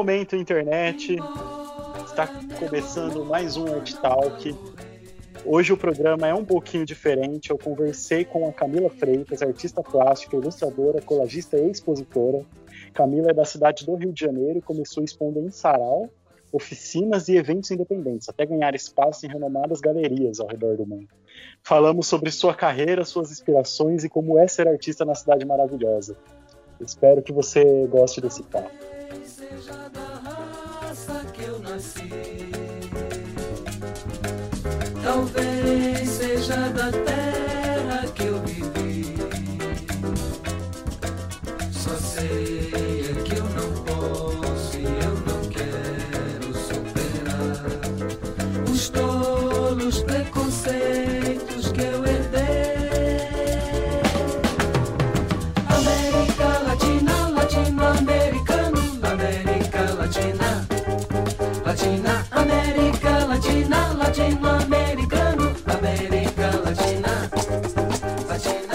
momento, internet. Está começando mais um Art Talk. Hoje o programa é um pouquinho diferente. Eu conversei com a Camila Freitas, artista plástica, ilustradora, colagista e expositora. Camila é da cidade do Rio de Janeiro e começou expondo em sarau, oficinas e eventos independentes, até ganhar espaço em renomadas galerias ao redor do mundo. Falamos sobre sua carreira, suas inspirações e como é ser artista na cidade maravilhosa. Espero que você goste desse papo. Talvez seja da terra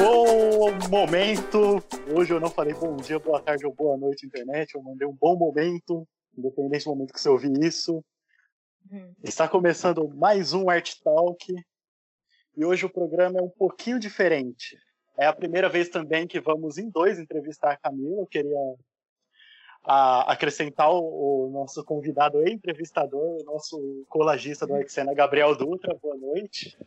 Bom momento. Hoje eu não falei bom dia, boa tarde ou boa noite, internet. Eu mandei um bom momento, independente do momento que você ouvir isso. Está começando mais um Art Talk. E hoje o programa é um pouquinho diferente. É a primeira vez também que vamos em dois entrevistar a Camila. Eu queria a- acrescentar o, o nosso convidado e entrevistador, o nosso colagista do Arxena, Gabriel Dutra. Boa noite.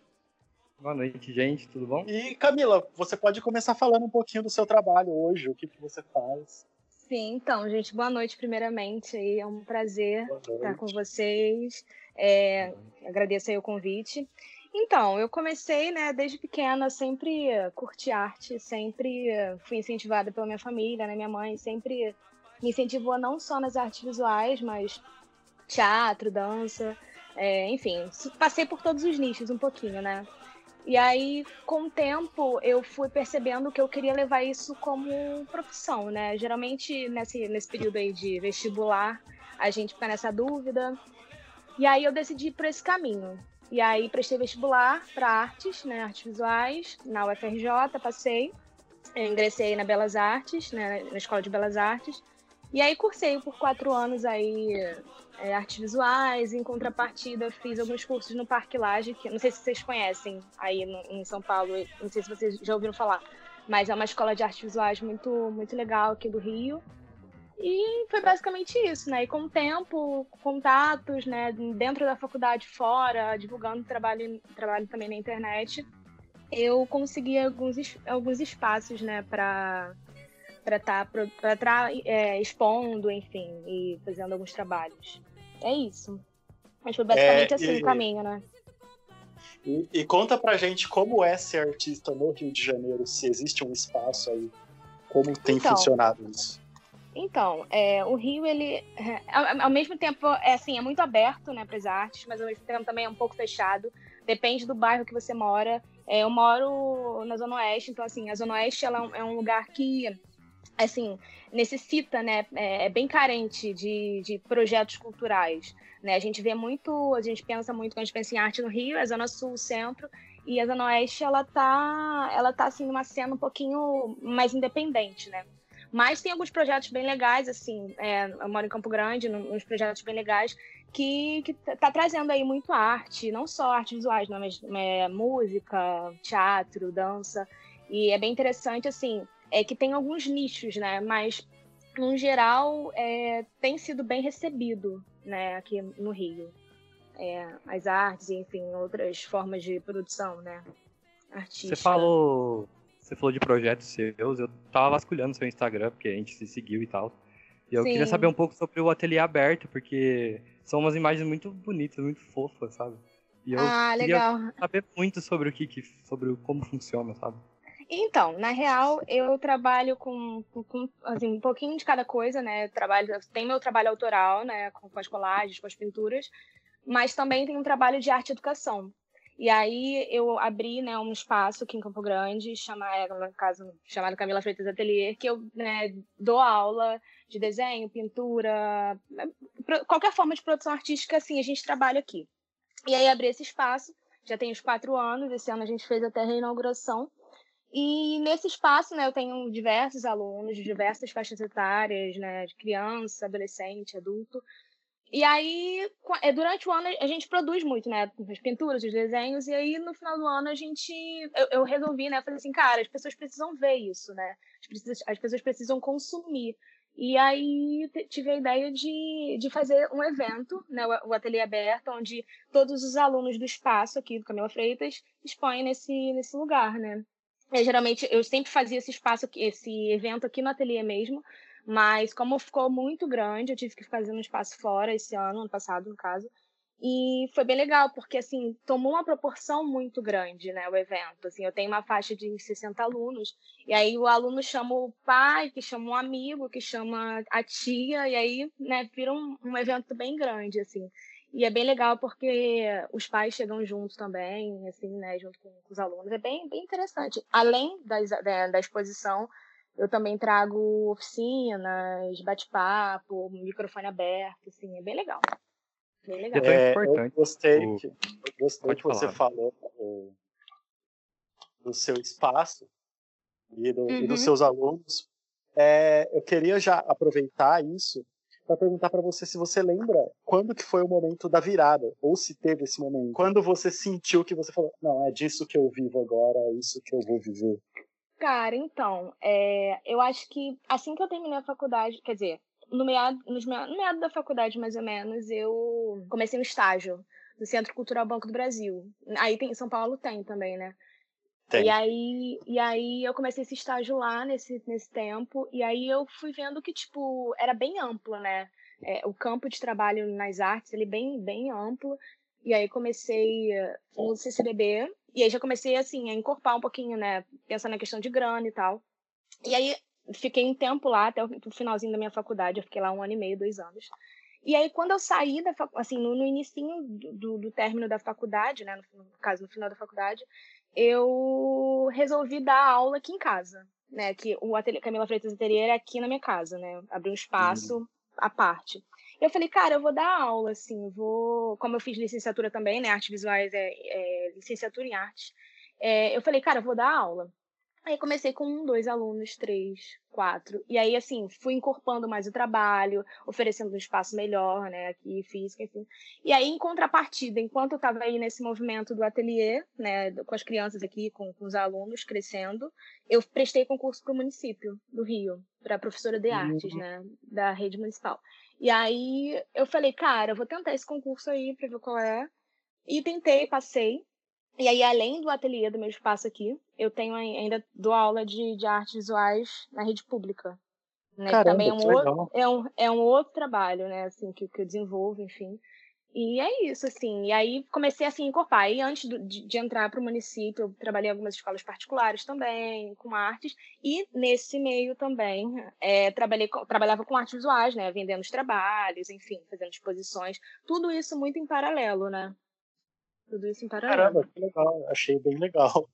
Boa noite, gente, tudo bom? E Camila, você pode começar falando um pouquinho do seu trabalho hoje, o que, que você faz. Sim, então, gente, boa noite primeiramente. É um prazer estar com vocês. É, agradeço aí o convite. Então, eu comecei, né, desde pequena, sempre curti arte, sempre fui incentivada pela minha família, né, minha mãe sempre me incentivou não só nas artes visuais, mas teatro, dança, é, enfim, passei por todos os nichos um pouquinho, né? E aí, com o tempo, eu fui percebendo que eu queria levar isso como profissão, né? Geralmente, nesse, nesse período aí de vestibular, a gente fica nessa dúvida. E aí, eu decidi ir por esse caminho. E aí, prestei vestibular para artes, né? Artes visuais, na UFRJ, passei. Eu ingressei na Belas Artes, né? Na Escola de Belas Artes. E aí, cursei por quatro anos aí é, artes visuais. Em contrapartida, fiz alguns cursos no Parque Laje, que não sei se vocês conhecem aí no- em São Paulo, não sei se vocês já ouviram falar, mas é uma escola de artes visuais muito, muito legal aqui do Rio. E foi basicamente isso, né? E com o tempo, contatos, né, dentro da faculdade, fora, divulgando trabalho, trabalho também na internet, eu consegui alguns, alguns espaços, né, para para estar pra, tá, é, expondo, enfim, e fazendo alguns trabalhos. É isso. Mas foi basicamente É, assim e- o caminho, né? E, e conta pra gente como é ser artista no Rio de Janeiro, se existe um espaço aí, como tem Então. funcionado isso. Então, é, o Rio, ele, é, ao, ao mesmo tempo, é assim, é muito aberto, né, para as artes, mas ao mesmo tempo também é um pouco fechado. Depende do bairro que você mora. É, eu moro na Zona Oeste, então, assim, a Zona Oeste ela é um- é um lugar que, assim, necessita, né, é, é bem carente de, de projetos culturais, né? A gente vê muito, a gente pensa muito, quando a gente pensa em arte no Rio, a Zona Sul, Centro, e a Zona Oeste, ela tá, ela tá, assim, numa cena um pouquinho mais independente, né? Mas tem alguns projetos bem legais, assim, é, eu moro em Campo Grande, uns projetos bem legais, que, que tá trazendo aí muito arte, não só artes visuais, não, mas é, música, teatro, dança, e é bem interessante, assim, é que tem alguns nichos, né, mas, no geral, é, tem sido bem recebido, né, aqui no Rio. É, as artes, enfim, outras formas de produção, né, artística. Você falou, você falou de projetos seus, eu tava vasculhando seu Instagram, porque a gente se seguiu e tal. E eu Sim. queria saber um pouco sobre o ateliê aberto, porque são umas imagens muito bonitas, muito fofas, sabe? E eu Ah, queria legal. saber muito sobre o que, sobre como funciona, sabe? Então, na real, eu trabalho com, com- assim, um pouquinho de cada coisa, né? Eu trabalho, tem meu trabalho autoral, né? Com, com as colagens, com as pinturas, mas também tem um trabalho de arte e educação. E aí eu abri, né, um espaço aqui em Campo Grande, chama, é, no caso, chamado Camila Freitas Atelier, que eu né, dou aula de desenho, pintura, né, qualquer forma de produção artística, assim, a gente trabalha aqui. E aí abri esse espaço, já tem uns quatro anos, esse ano a gente fez até a reinauguração, E nesse espaço, né, eu tenho diversos alunos de diversas faixas etárias, né, de criança, adolescente, adulto. E aí, é, durante o ano, a gente produz muito, né? As pinturas, os desenhos, e aí no final do ano a gente. Eu, eu resolvi, né? Falei assim, cara, as pessoas precisam ver isso, né? As, pessoas precisam consumir. E aí tive a ideia de, de fazer um evento, né? O Ateliê Aberto, onde todos os alunos do espaço aqui do Camila Freitas expõem nesse, nesse lugar, né? É, geralmente eu sempre fazia esse espaço, esse evento aqui no ateliê mesmo, mas como ficou muito grande, eu tive que fazer um espaço fora esse ano, ano passado, no caso. E foi bem legal, porque assim, tomou uma proporção muito grande, né, o evento. Assim, eu tenho uma faixa de 60 alunos, e aí o aluno chama o pai, que chama um amigo, que chama a tia, e aí, né, vira um, um evento bem grande, assim. E é bem legal porque os pais chegam juntos também, assim, né, junto com, com os alunos. É bem, bem interessante. Além das, da, da exposição, eu também trago oficinas, bate-papo, microfone aberto, assim, é bem legal. Bem legal. É tão É, importante. Eu gostei, o- que, eu gostei que você falar. falou é, do seu espaço e, do- e dos Uhum. seus alunos. É, eu queria já aproveitar isso para perguntar para você se você lembra quando que foi o momento da virada, ou se teve esse momento. Quando você sentiu que você falou, não, é disso que eu vivo agora, é isso que eu vou viver. Cara, então, é, eu acho que assim que eu terminei a faculdade, quer dizer, no meado, no meado da faculdade, mais ou menos, eu comecei um estágio no Centro Cultural Banco do Brasil. Aí tem, em São Paulo tem também, né? Tem. E aí, e aí eu comecei esse estágio lá nesse, nesse tempo, e aí eu fui vendo que, tipo, era bem amplo, né? É, o campo de trabalho nas artes, ele bem, bem amplo. E aí comecei eh, no CCBB, e aí já comecei, assim, a encorpar um pouquinho, né? Pensando na questão de grana e tal. E aí fiquei um tempo lá, até o finalzinho da minha faculdade, eu fiquei lá um ano e meio, dois anos. E aí, quando eu saí da fac- assim, no, no inicinho do, do, do término da faculdade, né? No, no caso, no final da faculdade, eu resolvi dar aula aqui em casa, né? Que o ateliê Camila Freitas Ateliê era aqui na minha casa, né? Abri um espaço à parte. Eu falei, cara, eu vou dar aula, assim, vou. Como eu fiz licenciatura também, né? Artes visuais é, é licenciatura em arte. É, eu falei, cara, eu vou dar aula. Aí comecei com um, dois alunos, três, quatro. E aí, assim, fui encorpando mais o trabalho, oferecendo um espaço melhor, né, aqui, física, enfim. E aí, em contrapartida, enquanto eu estava aí nesse movimento do ateliê, né, com as crianças aqui, com, com os alunos crescendo, eu prestei concurso para o município do Rio, para professora de artes, né, da rede municipal. E aí, eu falei, cara, eu vou tentar esse concurso aí para ver qual é. E tentei, passei. E aí, além do ateliê do meu espaço aqui, eu tenho ai- ainda dou aula de, de artes visuais na rede pública. Né? Caramba, também é um, outro, é, um, é um outro trabalho, né, assim, que, que eu desenvolvo, enfim. E é isso, assim. E aí comecei assim a encorpar. E antes do- de, de entrar para o município, eu trabalhei em algumas escolas particulares também, com artes. E nesse meio também, é, trabalhei com- trabalhava com artes visuais, né? Vendendo os trabalhos, enfim, fazendo exposições. Tudo isso muito em paralelo, né? Tudo isso em paralelo. Caramba, que legal. Achei bem legal.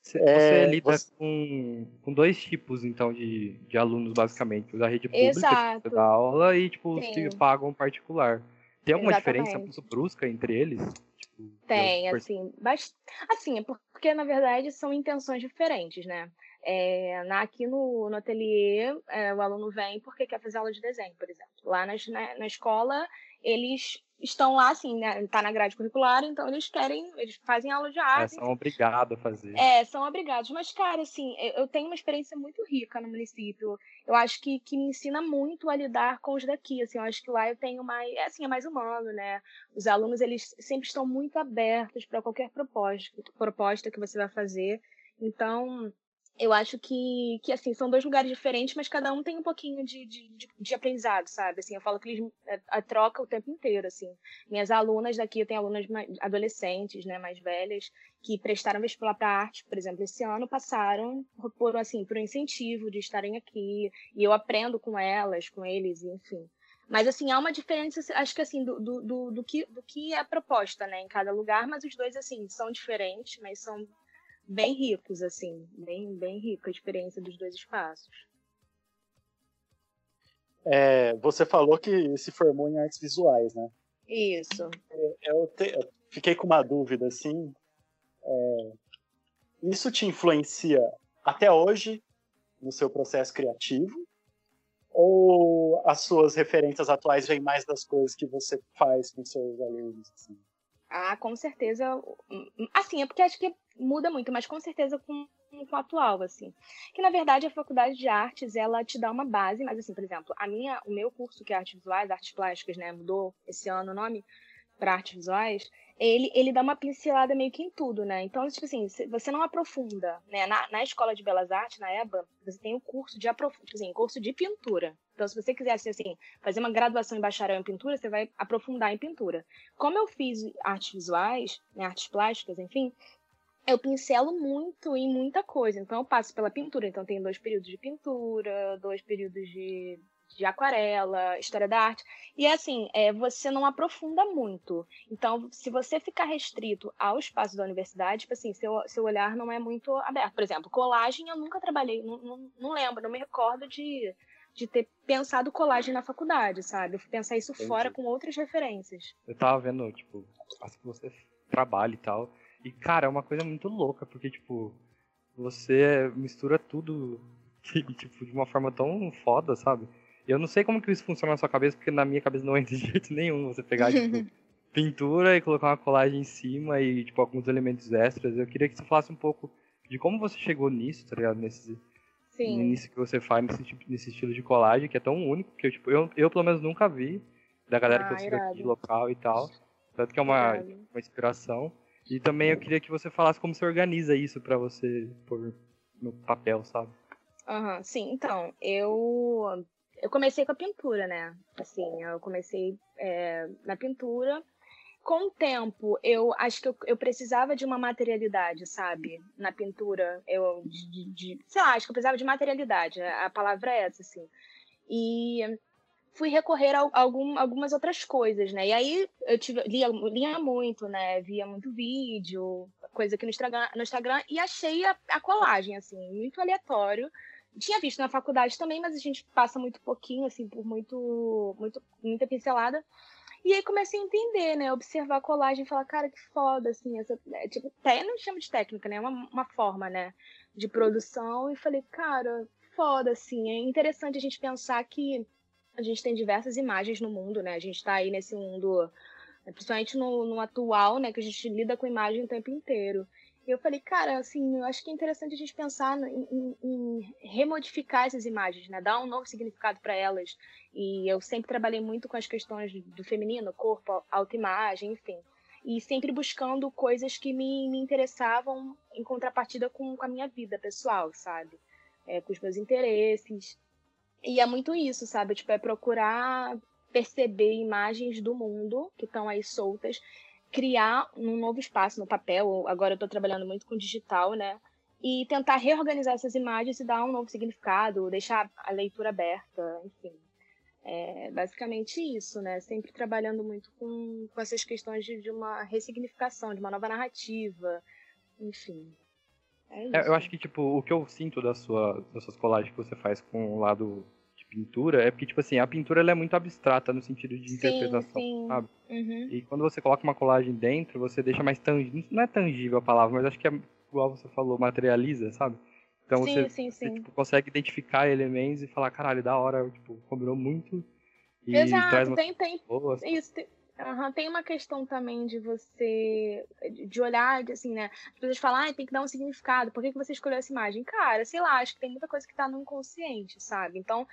Você, É, você lida você- com, com dois tipos, então, de, de alunos, basicamente. Os da rede pública, que Exato. você dá aula, e, tipo, os que pagam particular. Tem alguma diferença Exatamente. muito brusca entre eles? Tipo, Tem, assim, bast... assim, é porque na verdade são intenções diferentes, né? É, na, aqui no, no ateliê, é, o aluno vem porque quer fazer aula de desenho, por exemplo. Lá nas- na, na escola, eles estão lá, assim, né? Tá na grade curricular, então eles querem, eles fazem aula de É, arte, são obrigados a fazer. é, são obrigados. Mas, cara, assim, eu eu tenho uma experiência muito rica no município. Eu acho que, que me ensina muito a lidar com os daqui. Assim, eu acho que lá eu tenho mais, é, assim, é mais humano, né? Os alunos, eles sempre estão muito abertos para qualquer proposta, proposta que você vai fazer. Então, eu acho que, que, assim, são dois lugares diferentes, mas cada um tem um pouquinho de, de, de, aprendizado, sabe? Assim, eu falo que eles é, a troca o tempo inteiro, assim. Minhas alunas daqui, eu tenho alunas mais- adolescentes, né, mais velhas, que prestaram vestibular para arte, por exemplo, esse ano passaram por assim, por um incentivo de estarem aqui, e eu aprendo com elas, com eles, enfim. Mas assim, há uma diferença, acho que assim, do, do, do, do que, do que é proposta, né, em cada lugar, mas os dois assim são diferentes, mas são bem ricos, assim, bem, bem rica a experiência dos dois espaços. É, você falou que se formou em artes visuais, né? Isso. Eu, te- eu fiquei com uma dúvida, assim. é, isso te influencia até hoje no seu processo criativo? Ou as suas referências atuais vêm mais das coisas que você faz com seus alunos? Assim? Ah, com certeza. Assim, é porque acho que muda muito, mas com certeza com, com o atual, assim. Que na verdade a faculdade de artes ela te dá uma base, mas assim, por exemplo, a minha, o meu curso que é artes visuais, artes plásticas, né, mudou esse ano o nome para artes visuais, ele, ele dá uma pincelada meio que em tudo, né? Então, tipo assim, você não aprofunda, né? Na, na escola de belas artes, na EBA, você tem o curso de aprofundamento, tipo assim, curso de pintura. Então, se você quisesse, assim, fazer uma graduação em bacharel em pintura, você vai aprofundar em pintura. Como eu fiz artes visuais, né, artes plásticas, enfim, eu pincelo muito em muita coisa. Então, eu passo pela pintura. Então, tem dois períodos de pintura, dois períodos de de aquarela, história da arte. E assim, é, você não aprofunda muito. Então, se você ficar restrito ao espaço da universidade, tipo assim, seu, seu olhar não é muito aberto. Por exemplo, colagem eu nunca trabalhei, não, não, não lembro, não me recordo de, de ter pensado colagem na faculdade, sabe? Eu fui pensar isso Entendi. fora com outras referências. Eu tava vendo, tipo, acho que você trabalha e tal. E, cara, é uma coisa muito louca, porque, tipo, você mistura tudo tipo, de uma forma tão foda, sabe? Eu não sei como que isso funciona na sua cabeça, porque na minha cabeça não entra de jeito nenhum. Você pegar, tipo, pintura e colocar uma colagem em cima e, tipo, alguns elementos extras. Eu queria que você falasse um pouco de como você chegou nisso, tá ligado? Nesse, Sim. Nisso que você faz, nesse, tipo, nesse estilo de colagem, que é tão único, que eu, tipo, eu, eu pelo menos nunca vi, da galera ah, que eu sigo aqui de local e tal. Tanto que é uma, uma inspiração. E também eu queria que você falasse como você organiza isso para você pôr no papel, sabe? Aham, uhum, sim, então, eu eu comecei com a pintura, né? Assim, eu comecei é, na pintura. Com o tempo, eu acho que eu, eu, precisava de uma materialidade, sabe? Na pintura, eu de, de, sei lá, acho que eu precisava de materialidade. A palavra é essa, assim. E fui recorrer a, algum, algumas outras coisas, né? E aí eu tive, lia, lia muito, né? Via muito vídeo, coisa aqui no Instagram, no Instagram e achei a, a colagem, assim, muito aleatório tinha visto na faculdade também, mas a gente passa muito pouquinho, assim, por muito, muito muita pincelada. E aí comecei a entender, né? Observar a colagem e falar, cara, que foda, assim, essa. É, tipo, até não chama de técnica, né? É uma, uma forma, né? De produção. E falei, cara, foda, assim. É interessante a gente pensar que a gente tem diversas imagens no mundo, né? A gente tá aí nesse mundo, principalmente no, no atual, né? Que a gente lida com imagem o tempo inteiro eu falei, cara, assim, eu acho que é interessante a gente pensar em, em, em remodificar essas imagens, né? Dar um novo significado para elas. E eu sempre trabalhei muito com as questões do feminino, corpo, autoimagem, enfim. E sempre buscando coisas que me, me interessavam em contrapartida com, com a minha vida pessoal, sabe? É, com os meus interesses. E é muito isso, sabe? Tipo, é procurar perceber imagens do mundo que estão aí soltas criar um novo espaço no papel. Agora eu estou trabalhando muito com digital, né? E tentar reorganizar essas imagens e dar um novo significado, deixar a leitura aberta, enfim. É basicamente isso, né? Sempre trabalhando muito com, com essas questões de, de uma ressignificação, de uma nova narrativa, enfim. É isso. É, eu acho que, tipo, o que eu sinto da sua, das suas colagens que você faz com o lado pintura é porque, tipo assim, a pintura ela é muito abstrata no sentido de sim, interpretação, sim. sabe? Uhum. E quando você coloca uma colagem dentro, você deixa mais tangível. Não é tangível a palavra, mas acho que é igual você falou, materializa, sabe? Então sim, você, sim, você tipo, consegue identificar elementos e falar, caralho, da hora, tipo, combinou muito. E Exato, traz tem, tem. Isso, tem, Uhum, tem uma questão também de você. de olhar, assim, né? As pessoas falam, ah, tem que dar um significado, por que, que você escolheu essa imagem? Cara, sei lá, acho que tem muita coisa que tá no inconsciente, sabe? Então,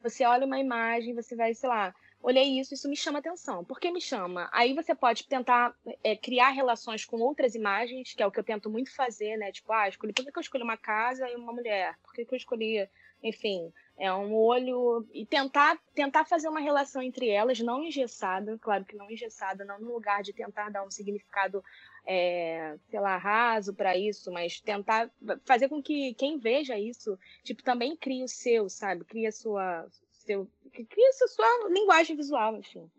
você olha uma imagem, você vai, sei lá, olhei isso, isso me chama atenção. Por que me chama? Aí você pode tentar é, criar relações com outras imagens, que é o que eu tento muito fazer, né? Tipo, ah, escolhi, por que, que eu escolhi uma casa e uma mulher? Por que, que eu escolhi, enfim, é um olho e tentar tentar fazer uma relação entre elas, não engessada, claro que não engessada, não no lugar de tentar dar um significado, é, sei lá, raso para isso, mas tentar fazer com que quem veja isso, tipo, também crie o seu, sabe? Cria sua seu cria a sua linguagem visual, enfim.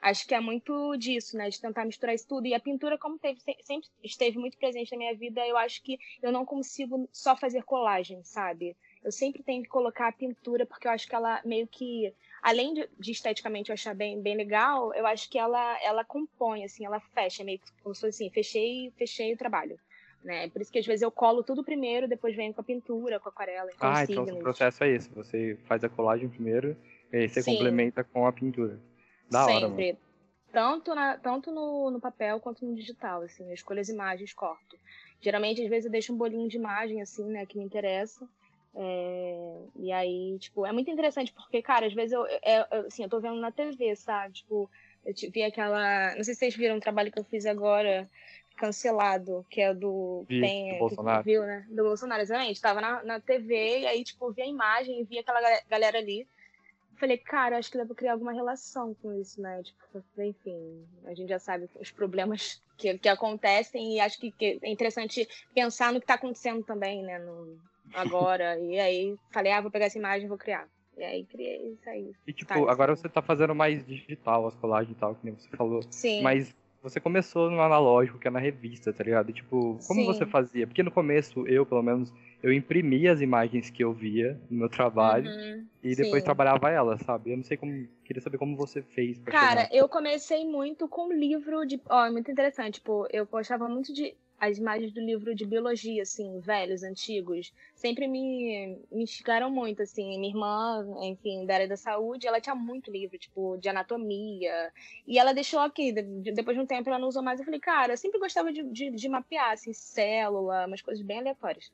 Acho que é muito disso, né? De tentar misturar isso tudo. E a pintura, como teve, sempre esteve muito presente na minha vida, eu acho que eu não consigo só fazer colagem, sabe? Eu sempre tenho que colocar a pintura, porque eu acho que ela meio que, além de, de, esteticamente eu achar bem, bem legal, eu acho que ela, ela compõe, assim, ela fecha, meio que como se fosse assim, fechei, fechei o trabalho. né? Por isso que às vezes eu colo tudo primeiro, depois venho com a pintura, com a aquarela, com Ah, então o processo é esse. Você faz a colagem primeiro, e aí você Sim. complementa com a pintura. Da hora, mano. Sempre. Tanto, na, tanto no, no papel quanto no digital, assim. Eu escolho as imagens, corto. Geralmente, às vezes, eu deixo um bolinho de imagem, assim, né, que me interessa. É, e aí, tipo, é muito interessante, porque, cara, às vezes eu, é, assim, eu tô vendo na TV, sabe? Tipo, eu vi aquela. Não sei se vocês viram um trabalho que eu fiz agora, cancelado, que é do. Vi, tem, do Bolsonaro. Viu, né? Do Bolsonaro, exatamente. Tava na, na TV, e aí, tipo, vi a imagem, vi aquela ga- galera ali. Falei, cara, acho que dá pra criar alguma relação com isso, né? Tipo, enfim, a gente já sabe os problemas que, que acontecem e acho que, que é interessante pensar no que tá acontecendo também, né? No, agora. e aí falei, ah, vou pegar essa imagem e vou criar. E aí criei isso aí. E tipo, Tá, agora sim. você tá fazendo mais digital as colagens e tal, que nem você falou. Sim. Mas você começou no analógico, que é na revista, tá ligado? E, tipo, como Sim. você fazia? Porque no começo, eu, pelo menos, eu imprimia as imagens que eu via no meu trabalho Uhum, e depois sim. trabalhava elas, sabe? Eu não sei como. Queria saber como você fez pra Cara, chegar. eu comecei muito com livro de. Ó, é muito interessante. Tipo, eu gostava muito de. As imagens do livro de biologia, assim, velhos, antigos, sempre me, me instigaram muito, assim. Minha irmã, enfim, da área da saúde, ela tinha muito livro, tipo, de anatomia. E ela deixou aqui, de- depois de um tempo ela não usou mais. Eu falei, cara, eu sempre gostava de, de, de mapear, assim, célula, umas coisas bem aleatórias.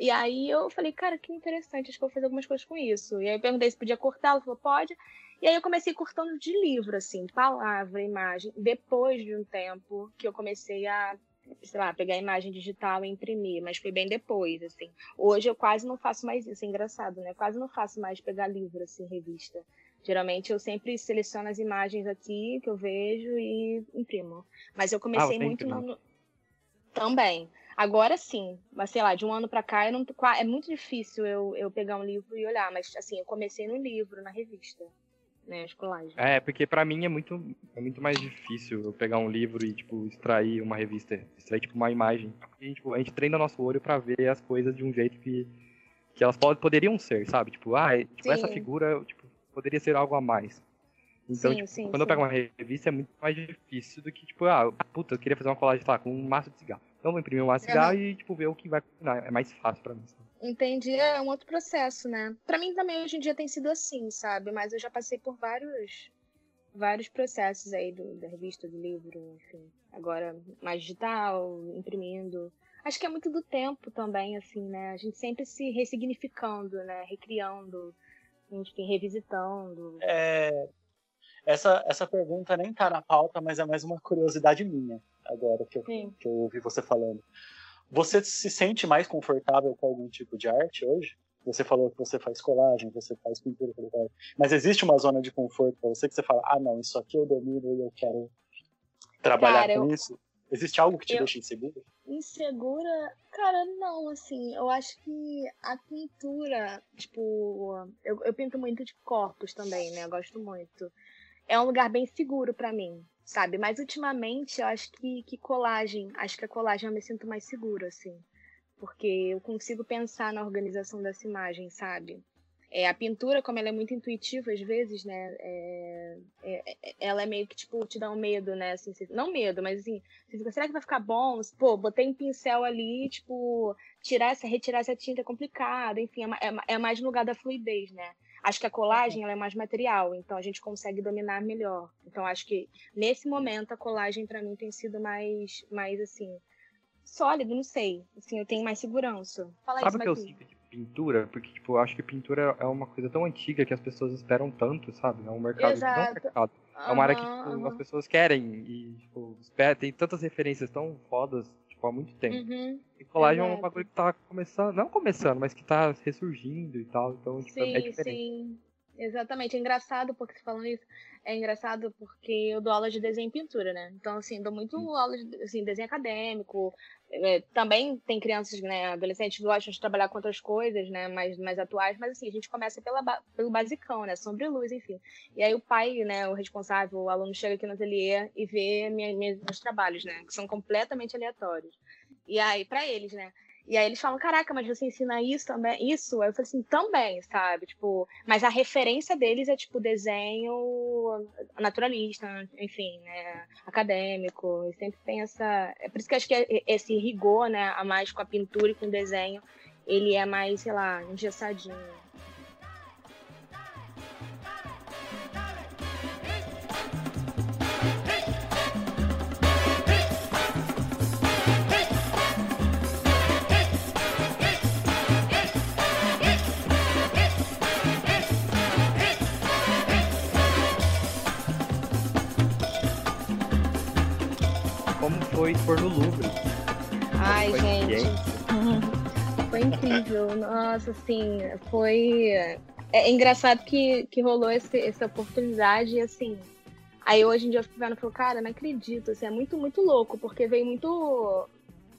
E aí eu falei, cara, que interessante, acho que eu vou fazer algumas coisas com isso. E aí eu perguntei se podia cortar, ela falou, pode. E aí eu comecei cortando de livro, assim, palavra, imagem. Depois de um tempo que eu comecei a, sei lá, pegar a imagem digital e imprimir, mas foi bem depois, assim. Hoje eu quase não faço mais isso, é engraçado, né? Quase não faço mais pegar livro, assim, revista. Geralmente eu sempre seleciono as imagens aqui que eu vejo e imprimo. Mas eu comecei você muito no... Também. Agora sim, mas sei lá, de um ano pra cá não, é muito difícil eu, eu pegar um livro e olhar, mas assim, eu comecei no livro, na revista, né, as colagens. É, porque pra mim é muito, é muito mais difícil eu pegar um livro e, tipo, extrair uma revista, extrair, tipo, uma imagem. E, tipo, a gente treina nosso olho pra ver as coisas de um jeito que, que elas pod- poderiam ser, sabe? Tipo, ah, é- tipo, essa figura, tipo, poderia ser algo a mais. Então, Sim, tipo, sim, quando eu sim. pego uma revista é muito mais difícil do que, tipo, ah, puta, eu queria fazer uma colagem, tá, com um maço de cigarro. Então eu vou imprimir um maço de cigarro e, tipo, ver o que vai combinar. É mais fácil pra mim, sabe? Entendi, é um outro processo, né? Pra mim também hoje em dia tem sido assim, sabe? Mas eu já passei por vários vários processos aí do, da revista, do livro, enfim. Agora mais digital, imprimindo. Acho que é muito do tempo também, assim, né? A gente sempre se ressignificando, né? Recriando, enfim, revisitando. É, essa, essa pergunta nem tá na pauta, mas é mais uma curiosidade minha, agora que eu, Sim. que eu ouvi você falando. Você se sente mais confortável com algum tipo de arte hoje? Você falou que você faz colagem, você faz pintura, mas existe uma zona de conforto para você que você fala, ah, não, isso aqui eu domino e eu quero trabalhar Cara, com eu- isso? Existe algo que te eu- deixa inseguro? Insegura? Cara, não, assim, eu acho que a pintura, tipo, eu, eu pinto muito de corpos também, né? Eu gosto muito. É um lugar bem seguro pra mim, sabe? Mas ultimamente eu acho que, que colagem, acho que a colagem eu me sinto mais segura, assim. Porque eu consigo pensar na organização dessa imagem, sabe? É, a pintura, como ela é muito intuitiva às vezes, né? é- é- é- ela é meio que, tipo, te dá um medo, né? Assim, você- não medo, mas assim, você fica, será que vai ficar bom? Pô, botei um pincel ali, tipo, tirar essa, retirar essa tinta é complicado, enfim, é, é é mais no lugar da fluidez, né? Acho que a colagem ela é mais material, então a gente consegue dominar melhor. Então acho que nesse momento a colagem pra mim tem sido mais, mais assim, sólido, não sei. Assim, eu tenho mais segurança. Fala Sabe o que eu sinto de pintura? Porque, tipo, eu acho que pintura é uma coisa tão antiga que as pessoas esperam tanto, sabe? É um mercado, não é um Exato. mercado. É uma área que tipo, aham. as pessoas querem e, tipo, espera, tem tantas referências tão fodas, tipo, há muito tempo. Uhum. E colagem é um exato. bagulho que tá começando, não começando, mas que tá ressurgindo e tal, então, tipo, é Sim, diferente. sim. Exatamente. É engraçado porque você falando isso. É engraçado porque eu dou aula de desenho e pintura, né? Então, assim, dou muito aula de assim, desenho acadêmico. É, também tem crianças, né, adolescentes que gostam de trabalhar com outras coisas, né, mais, mais atuais, mas assim, a gente começa pela, pelo basicão, né, sombra e luz, enfim. E aí o pai, né, o responsável, o aluno chega aqui no ateliê e vê minha, minha- meus trabalhos, né, que são completamente aleatórios. E aí, pra eles, né. E aí eles falam, caraca, mas você ensina isso também? Isso? Aí eu falei assim, também, sabe? Tipo, mas a referência deles é tipo desenho naturalista, enfim, né? Acadêmico. E sempre tem essa. É por isso que acho que é- esse rigor, né, a mais com a pintura e com o desenho, ele é mais, sei lá, engessadinho. Foi expor no Louvre? Ai, Foi gente. Foi incrível. Nossa, assim, foi. É engraçado que, que rolou esse, essa oportunidade e assim. Aí hoje em dia eu fico vendo e falo, cara, não acredito. Assim, é muito, muito louco, porque veio muito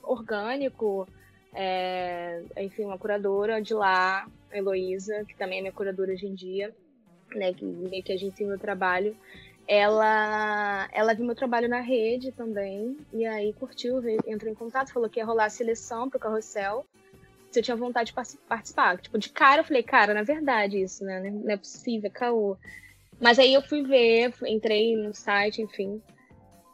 orgânico. É, enfim, uma curadora de lá, a Heloísa, que também é minha curadora hoje em dia, né? Que meio que a gente tem meu trabalho. Ela, ela viu meu trabalho na rede também, e aí curtiu, veio, entrou em contato, falou que ia rolar a seleção pro carrossel se eu tinha vontade de parti- participar. Tipo, de cara eu falei, cara, na verdade isso, né? Não é possível, é caô. Mas aí eu fui ver, entrei no site, enfim.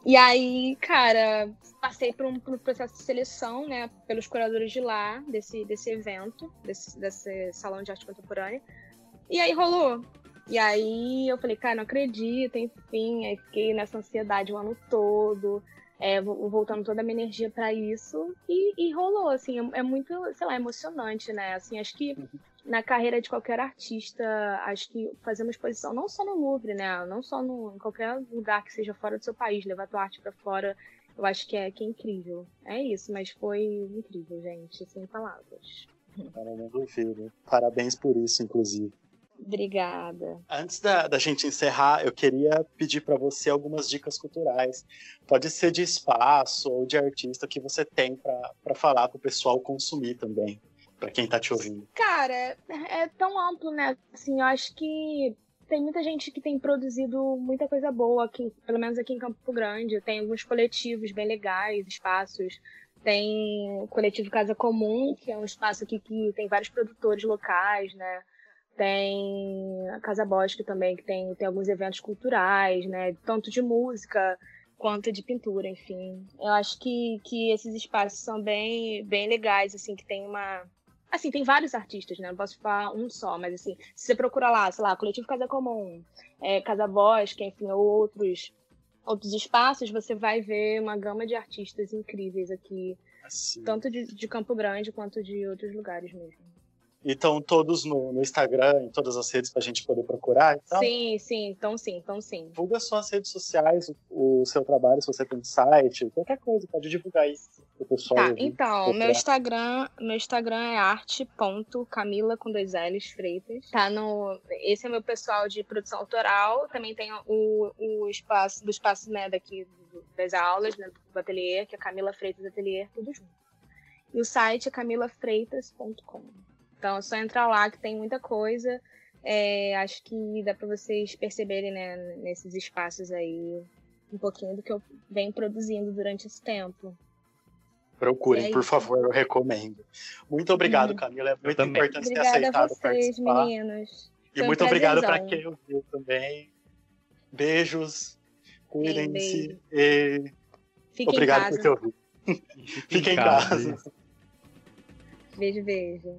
E aí, cara, passei por um, por um processo de seleção, né? Pelos curadores de lá, desse, desse evento, desse, desse salão de arte contemporânea. E aí rolou. E aí eu falei, cara, não acredito, enfim. Aí fiquei nessa ansiedade o ano todo é, vo- voltando toda a minha energia pra isso e, e rolou, assim, é, é muito, sei lá, emocionante, né? Assim, acho que na carreira de qualquer artista, acho que fazer uma exposição não só no Louvre, né? Não só no, em qualquer lugar que seja fora do seu país, levar tua arte pra fora, eu acho que é, que é incrível. É isso, mas foi incrível, gente, sem palavras. Duvido. Parabéns por isso, inclusive. Obrigada. Antes da, da gente encerrar, eu queria pedir para você algumas dicas culturais. Pode ser de espaço ou de artista que você tem para falar para o pessoal consumir também, para quem está te ouvindo. Cara, é, é tão amplo, né? Assim, eu acho que tem muita gente que tem produzido muita coisa boa aqui, pelo menos aqui em Campo Grande. Tem alguns coletivos bem legais, espaços. Tem o coletivo Casa Comum, que é um espaço aqui que tem vários produtores locais, né? Tem a Casa Bosque também, que tem, tem alguns eventos culturais, né? Tanto de música quanto de pintura, enfim. Eu acho que, que esses espaços são bem, bem legais, assim, que tem uma, Assim, tem vários artistas, né? Não posso falar um só, mas assim, se você procura lá, sei lá, Coletivo Casa Comum, é, Casa Bosque, enfim, ou outros, outros espaços, você vai ver uma gama de artistas incríveis aqui, Assim. tanto de, de Campo Grande quanto de outros lugares mesmo. E estão todos no, no Instagram, em todas as redes para a gente poder procurar. Então, Sim, sim, então sim, então sim. divulga suas redes sociais, o, o seu trabalho, se você tem site, qualquer coisa, pode divulgar isso pro pessoal. Tá, então, procurar. meu Instagram, meu Instagram é arte.camila com dois L's Freitas. Tá no. Esse é meu pessoal de produção autoral. Também tem o, o espaço do espaço né, daqui das aulas, né, do ateliê, que é Camila Freitas Ateliê, tudo junto. E o site é camilafreitas.com. Então é só entrar lá que tem muita coisa. É, acho que dá para vocês perceberem, né, nesses espaços aí, um pouquinho do que eu venho produzindo durante esse tempo. Procurem, É por favor, eu recomendo. Muito obrigado, Uhum. Camila. É muito também. importante ter a aceitado vocês, participar. meninos. E Foi um muito obrigado para quem ouviu também. Beijos. Cuidem-se. E obrigado por ter ouvido. Fiquem em casa. Beijo, beijo.